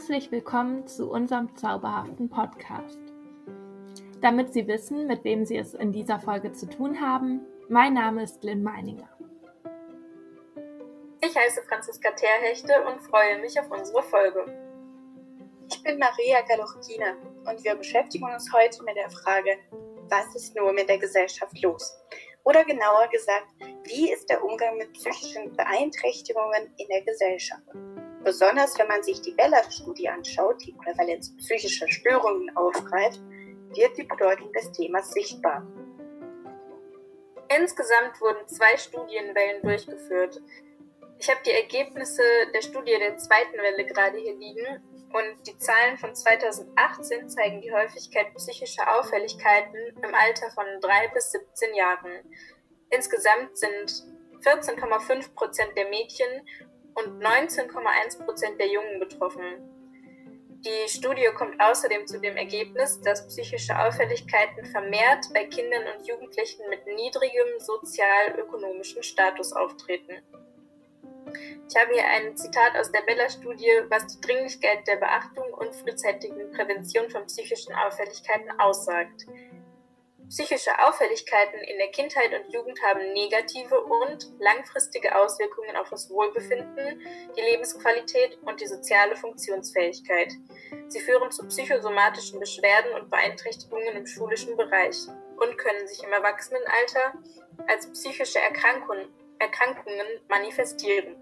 Herzlich willkommen zu unserem zauberhaften Podcast. Damit Sie wissen, mit wem Sie es in dieser Folge zu tun haben, mein Name ist Lynn Meininger. Ich heiße Franziska Terhechte und freue mich auf unsere Folge. Ich bin Maria Galochkina und wir beschäftigen uns heute mit der Frage, was ist nur mit der Gesellschaft los? Oder genauer gesagt, wie ist der Umgang mit psychischen Beeinträchtigungen in der Gesellschaft? Besonders wenn man sich die Bella-Studie anschaut, die Prävalenz psychischer Störungen aufgreift, wird die Bedeutung des Themas sichtbar. Insgesamt wurden zwei Studienwellen durchgeführt. Ich habe die Ergebnisse der Studie der zweiten Welle gerade hier liegen und die Zahlen von 2018 zeigen die Häufigkeit psychischer Auffälligkeiten im Alter von 3 bis 17 Jahren. Insgesamt sind 14,5 Prozent der Mädchen und 19,1 Prozent der Jungen betroffen. Die Studie kommt außerdem zu dem Ergebnis, dass psychische Auffälligkeiten vermehrt bei Kindern und Jugendlichen mit niedrigem sozial-ökonomischen Status auftreten. Ich habe hier ein Zitat aus der Bella-Studie, was die Dringlichkeit der Beachtung und frühzeitigen Prävention von psychischen Auffälligkeiten aussagt. Psychische Auffälligkeiten in der Kindheit und Jugend haben negative und langfristige Auswirkungen auf das Wohlbefinden, die Lebensqualität und die soziale Funktionsfähigkeit. Sie führen zu psychosomatischen Beschwerden und Beeinträchtigungen im schulischen Bereich und können sich im Erwachsenenalter als psychische Erkrankungen, Erkrankungen manifestieren.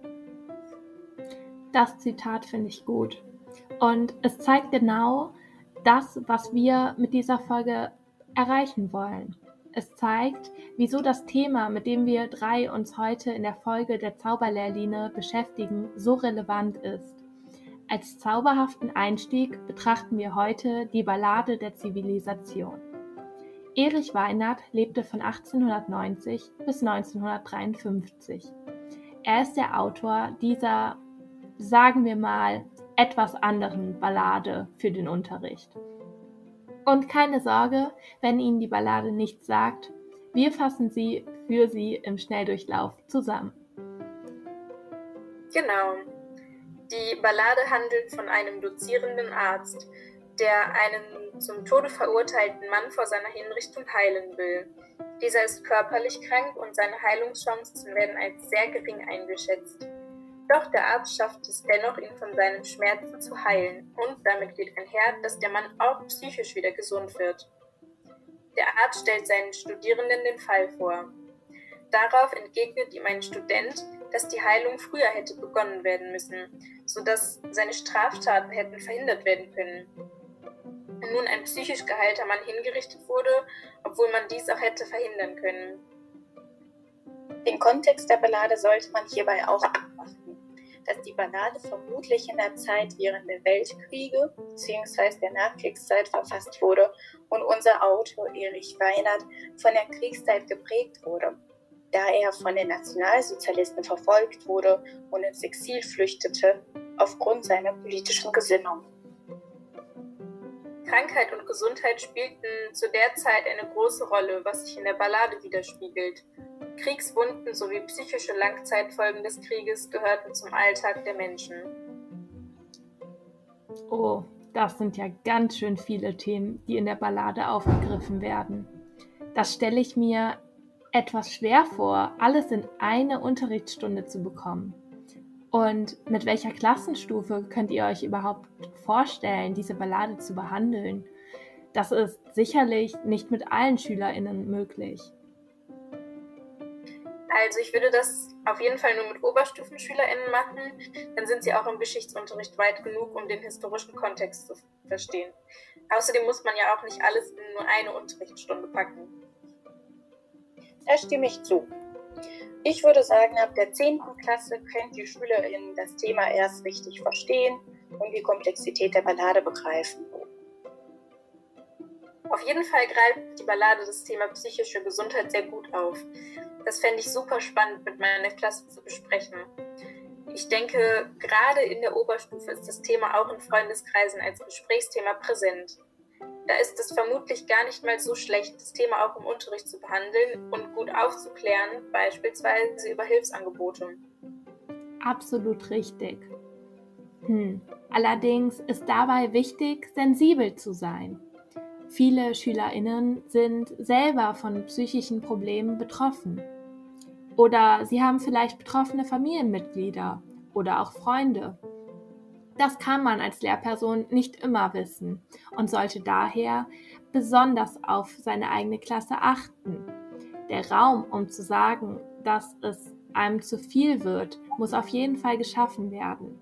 Das Zitat finde ich gut. Und es zeigt genau das, was wir mit dieser Folge erreichen wollen. Es zeigt, wieso das Thema, mit dem wir drei uns heute in der Folge der Zauberlehrline beschäftigen, so relevant ist. Als zauberhaften Einstieg betrachten wir heute die Ballade der Zivilisation. Erich Weinert lebte von 1890 bis 1953. Er ist der Autor dieser, sagen wir mal, etwas anderen Ballade für den Unterricht. Und keine Sorge, wenn Ihnen die Ballade nichts sagt, wir fassen sie für Sie im Schnelldurchlauf zusammen. Genau. Die Ballade handelt von einem dozierenden Arzt, der einen zum Tode verurteilten Mann vor seiner Hinrichtung heilen will. Dieser ist körperlich krank und seine Heilungschancen werden als sehr gering eingeschätzt. Doch der Arzt schafft es dennoch, ihn von seinen Schmerzen zu heilen und damit geht einher, dass der Mann auch psychisch wieder gesund wird. Der Arzt stellt seinen Studierenden den Fall vor. Darauf entgegnet ihm ein Student, dass die Heilung früher hätte begonnen werden müssen, sodass seine Straftaten hätten verhindert werden können. Und nun ein psychisch geheilter Mann hingerichtet wurde, obwohl man dies auch hätte verhindern können. Den Kontext der Ballade sollte man hierbei auch dass die Ballade vermutlich in der Zeit während der Weltkriege bzw. der Nachkriegszeit verfasst wurde und unser Autor Erich Weinert von der Kriegszeit geprägt wurde, da er von den Nationalsozialisten verfolgt wurde und ins Exil flüchtete aufgrund seiner politischen Gesinnung. Krankheit und Gesundheit spielten zu der Zeit eine große Rolle, was sich in der Ballade widerspiegelt. Kriegswunden sowie psychische Langzeitfolgen des Krieges gehörten zum Alltag der Menschen. Oh, das sind ja ganz schön viele Themen, die in der Ballade aufgegriffen werden. Das stelle ich mir etwas schwer vor, alles in eine Unterrichtsstunde zu bekommen. Und mit welcher Klassenstufe könnt ihr euch überhaupt vorstellen, diese Ballade zu behandeln? Das ist sicherlich nicht mit allen Schülerinnen möglich. Also ich würde das auf jeden Fall nur mit Oberstufenschülerinnen machen. Dann sind sie auch im Geschichtsunterricht weit genug, um den historischen Kontext zu verstehen. Außerdem muss man ja auch nicht alles in nur eine Unterrichtsstunde packen. Da stimme ich zu. Ich würde sagen, ab der 10. Klasse können die SchülerInnen das Thema erst richtig verstehen und die Komplexität der Ballade begreifen. Auf jeden Fall greift die Ballade das Thema psychische Gesundheit sehr gut auf. Das fände ich super spannend mit meiner Klasse zu besprechen. Ich denke, gerade in der Oberstufe ist das Thema auch in Freundeskreisen als Gesprächsthema präsent. Da ist es vermutlich gar nicht mal so schlecht, das Thema auch im Unterricht zu behandeln und gut aufzuklären, beispielsweise über Hilfsangebote. Absolut richtig. Hm. Allerdings ist dabei wichtig, sensibel zu sein. Viele Schülerinnen sind selber von psychischen Problemen betroffen. Oder sie haben vielleicht betroffene Familienmitglieder oder auch Freunde. Das kann man als Lehrperson nicht immer wissen und sollte daher besonders auf seine eigene Klasse achten. Der Raum, um zu sagen, dass es einem zu viel wird, muss auf jeden Fall geschaffen werden.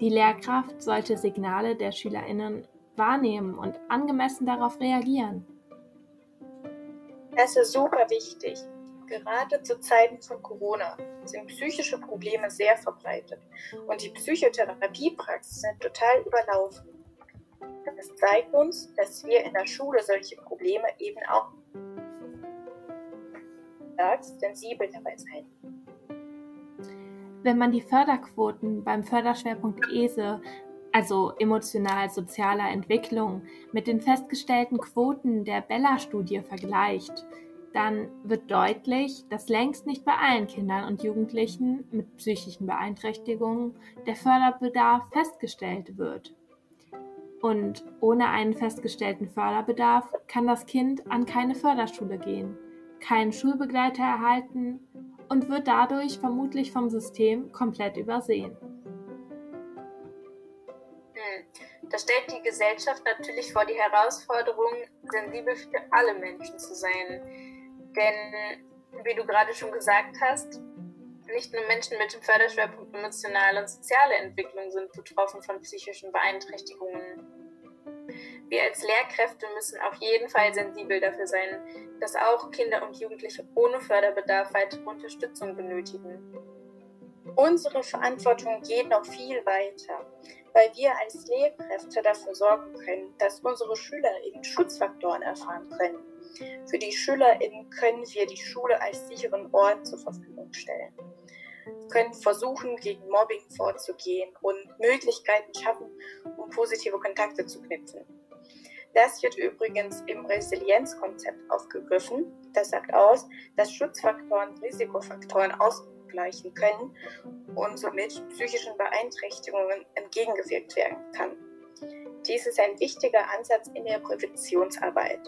Die Lehrkraft sollte Signale der Schülerinnen wahrnehmen und angemessen darauf reagieren. Das ist super wichtig. Gerade zu Zeiten von Corona sind psychische Probleme sehr verbreitet und die Psychotherapiepraxis sind total überlaufen. Das zeigt uns, dass wir in der Schule solche Probleme eben auch sensibel dabei sein. Wenn man die Förderquoten beim Förderschwerpunkt ESE also emotional-sozialer Entwicklung, mit den festgestellten Quoten der Bella-Studie vergleicht, dann wird deutlich, dass längst nicht bei allen Kindern und Jugendlichen mit psychischen Beeinträchtigungen der Förderbedarf festgestellt wird. Und ohne einen festgestellten Förderbedarf kann das Kind an keine Förderschule gehen, keinen Schulbegleiter erhalten und wird dadurch vermutlich vom System komplett übersehen. Das stellt die Gesellschaft natürlich vor die Herausforderung, sensibel für alle Menschen zu sein. Denn, wie du gerade schon gesagt hast, nicht nur Menschen mit dem Förderschwerpunkt emotionale und soziale Entwicklung sind betroffen von psychischen Beeinträchtigungen. Wir als Lehrkräfte müssen auf jeden Fall sensibel dafür sein, dass auch Kinder und Jugendliche ohne Förderbedarf weitere Unterstützung benötigen. Unsere Verantwortung geht noch viel weiter weil wir als Lehrkräfte dafür sorgen können, dass unsere SchülerInnen Schutzfaktoren erfahren können. Für die SchülerInnen können wir die Schule als sicheren Ort zur Verfügung stellen. Können versuchen, gegen Mobbing vorzugehen und Möglichkeiten schaffen, um positive Kontakte zu knüpfen. Das wird übrigens im Resilienzkonzept aufgegriffen. Das sagt aus, dass Schutzfaktoren Risikofaktoren ausmachen ausgleichen können und somit psychischen Beeinträchtigungen entgegengewirkt werden kann. Dies ist ein wichtiger Ansatz in der Präventionsarbeit.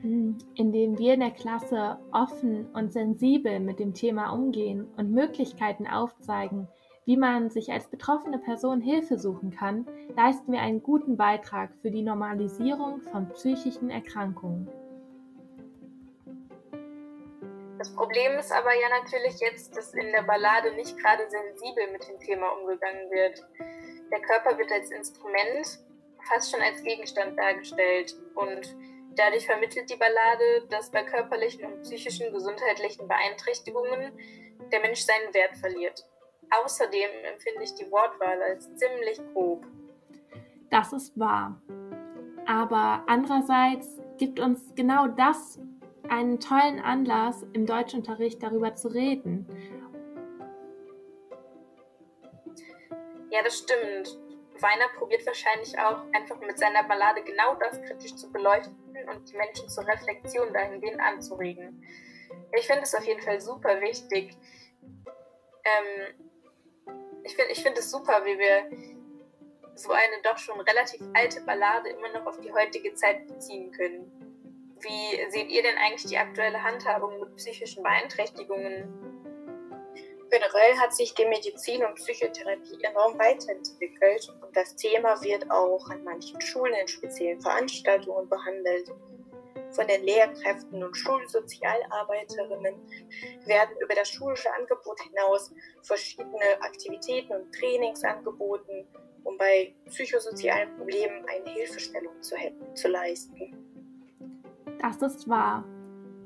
Hm, indem wir in der Klasse offen und sensibel mit dem Thema umgehen und Möglichkeiten aufzeigen, wie man sich als betroffene Person Hilfe suchen kann, leisten wir einen guten Beitrag für die Normalisierung von psychischen Erkrankungen. Das Problem ist aber ja natürlich jetzt, dass in der Ballade nicht gerade sensibel mit dem Thema umgegangen wird. Der Körper wird als Instrument, fast schon als Gegenstand dargestellt und dadurch vermittelt die Ballade, dass bei körperlichen und psychischen gesundheitlichen Beeinträchtigungen der Mensch seinen Wert verliert. Außerdem empfinde ich die Wortwahl als ziemlich grob. Das ist wahr. Aber andererseits gibt uns genau das einen tollen Anlass, im Deutschunterricht darüber zu reden. Ja, das stimmt. Weiner probiert wahrscheinlich auch einfach mit seiner Ballade genau das kritisch zu beleuchten und die Menschen zur Reflexion dahingehend anzuregen. Ich finde es auf jeden Fall super wichtig. Ähm, ich finde ich find es super, wie wir so eine doch schon relativ alte Ballade immer noch auf die heutige Zeit beziehen können. Wie seht ihr denn eigentlich die aktuelle Handhabung mit psychischen Beeinträchtigungen? Generell hat sich die Medizin und Psychotherapie enorm weiterentwickelt und das Thema wird auch an manchen Schulen in speziellen Veranstaltungen behandelt. Von den Lehrkräften und Schulsozialarbeiterinnen werden über das schulische Angebot hinaus verschiedene Aktivitäten und Trainings angeboten, um bei psychosozialen Problemen eine Hilfestellung zu, zu leisten. Das ist wahr.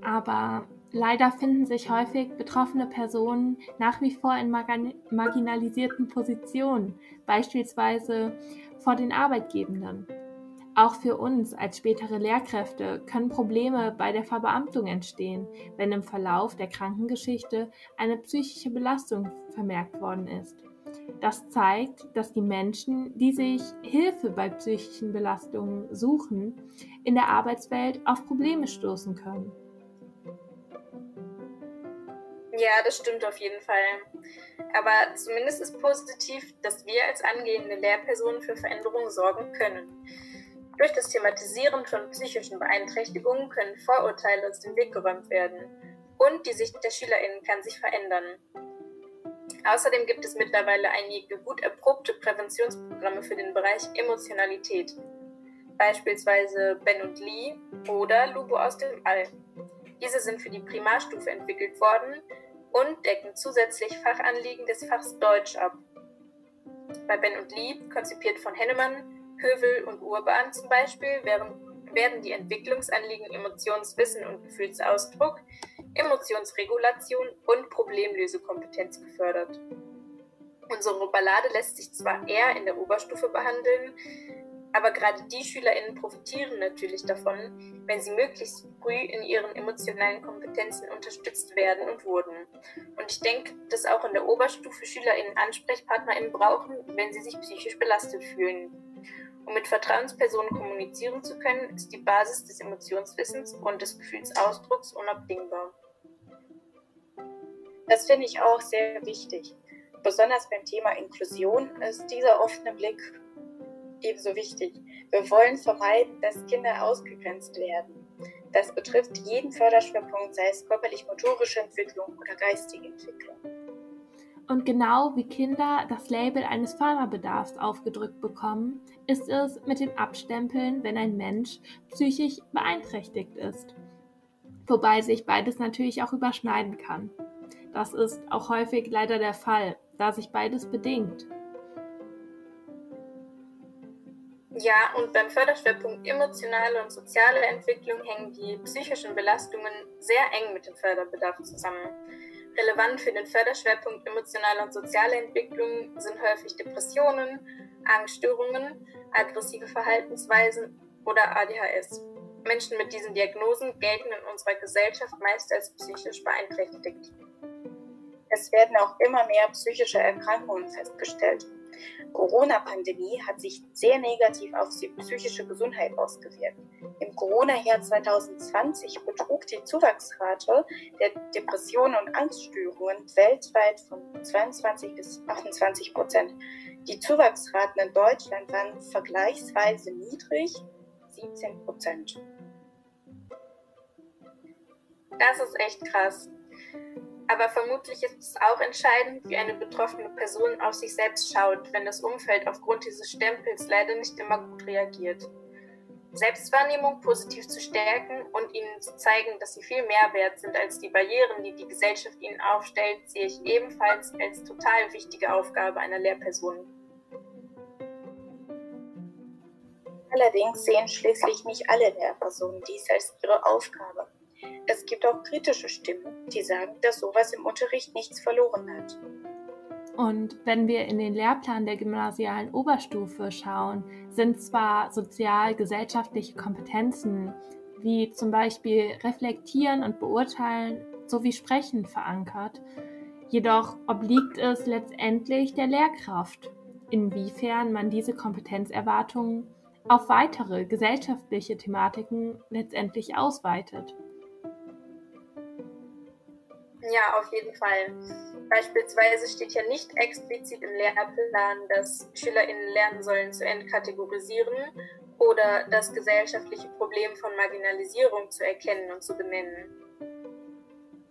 Aber leider finden sich häufig betroffene Personen nach wie vor in marginalisierten Positionen, beispielsweise vor den Arbeitgebenden. Auch für uns als spätere Lehrkräfte können Probleme bei der Verbeamtung entstehen, wenn im Verlauf der Krankengeschichte eine psychische Belastung vermerkt worden ist. Das zeigt, dass die Menschen, die sich Hilfe bei psychischen Belastungen suchen, in der Arbeitswelt auf Probleme stoßen können. Ja, das stimmt auf jeden Fall. Aber zumindest ist positiv, dass wir als angehende Lehrpersonen für Veränderungen sorgen können. Durch das Thematisieren von psychischen Beeinträchtigungen können Vorurteile aus dem Weg geräumt werden und die Sicht der SchülerInnen kann sich verändern. Außerdem gibt es mittlerweile einige gut erprobte Präventionsprogramme für den Bereich Emotionalität, beispielsweise Ben und Lee oder Lubo aus dem All. Diese sind für die Primarstufe entwickelt worden und decken zusätzlich Fachanliegen des Fachs Deutsch ab. Bei Ben und Lee, konzipiert von Hennemann, Hövel und Urban zum Beispiel, werden die Entwicklungsanliegen Emotionswissen und Gefühlsausdruck, Emotionsregulation und Problemlösekompetenz gefördert. Unsere Ballade lässt sich zwar eher in der Oberstufe behandeln, aber gerade die SchülerInnen profitieren natürlich davon, wenn sie möglichst früh in ihren emotionalen Kompetenzen unterstützt werden und wurden. Und ich denke, dass auch in der Oberstufe SchülerInnen AnsprechpartnerInnen brauchen, wenn sie sich psychisch belastet fühlen. Um mit Vertrauenspersonen kommunizieren zu können, ist die Basis des Emotionswissens und des Gefühlsausdrucks unabdingbar. Das finde ich auch sehr wichtig. Besonders beim Thema Inklusion ist dieser offene Blick ebenso wichtig. Wir wollen vermeiden, dass Kinder ausgegrenzt werden. Das betrifft jeden Förderschwerpunkt, sei es körperlich-motorische Entwicklung oder geistige Entwicklung. Und genau wie Kinder das Label eines Förderbedarfs aufgedrückt bekommen, ist es mit dem Abstempeln, wenn ein Mensch psychisch beeinträchtigt ist. Wobei sich beides natürlich auch überschneiden kann. Das ist auch häufig leider der Fall, da sich beides bedingt. Ja, und beim Förderschwerpunkt emotionale und soziale Entwicklung hängen die psychischen Belastungen sehr eng mit dem Förderbedarf zusammen. Relevant für den Förderschwerpunkt emotionale und soziale Entwicklung sind häufig Depressionen, Angststörungen, aggressive Verhaltensweisen oder ADHS. Menschen mit diesen Diagnosen gelten in unserer Gesellschaft meist als psychisch beeinträchtigt. Es werden auch immer mehr psychische Erkrankungen festgestellt. Corona-Pandemie hat sich sehr negativ auf die psychische Gesundheit ausgewirkt. Im Corona-Jahr 2020 betrug die Zuwachsrate der Depressionen und Angststörungen weltweit von 22 bis 28 Prozent. Die Zuwachsraten in Deutschland waren vergleichsweise niedrig, 17 Prozent. Das ist echt krass. Aber vermutlich ist es auch entscheidend, wie eine betroffene Person auf sich selbst schaut, wenn das Umfeld aufgrund dieses Stempels leider nicht immer gut reagiert. Selbstwahrnehmung positiv zu stärken und ihnen zu zeigen, dass sie viel mehr wert sind als die Barrieren, die die Gesellschaft ihnen aufstellt, sehe ich ebenfalls als total wichtige Aufgabe einer Lehrperson. Allerdings sehen schließlich nicht alle Lehrpersonen dies als ihre Aufgabe. Es gibt auch kritische Stimmen, die sagen, dass sowas im Unterricht nichts verloren hat. Und wenn wir in den Lehrplan der gymnasialen Oberstufe schauen, sind zwar sozial-gesellschaftliche Kompetenzen wie zum Beispiel Reflektieren und Beurteilen sowie Sprechen verankert, jedoch obliegt es letztendlich der Lehrkraft, inwiefern man diese Kompetenzerwartungen auf weitere gesellschaftliche Thematiken letztendlich ausweitet. Ja, auf jeden Fall. Beispielsweise steht ja nicht explizit im Lehrplan, dass SchülerInnen lernen sollen zu entkategorisieren oder das gesellschaftliche Problem von Marginalisierung zu erkennen und zu benennen.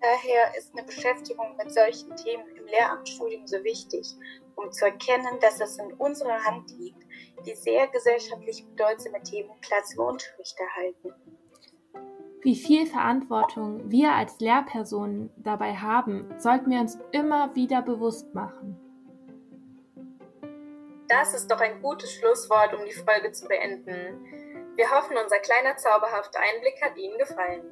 Daher ist eine Beschäftigung mit solchen Themen im Lehramtsstudium so wichtig, um zu erkennen, dass es in unserer Hand liegt, die sehr gesellschaftlich bedeutsame Themen Platz im Unterricht erhalten. Wie viel Verantwortung wir als Lehrpersonen dabei haben, sollten wir uns immer wieder bewusst machen. Das ist doch ein gutes Schlusswort, um die Folge zu beenden. Wir hoffen, unser kleiner zauberhafter Einblick hat Ihnen gefallen.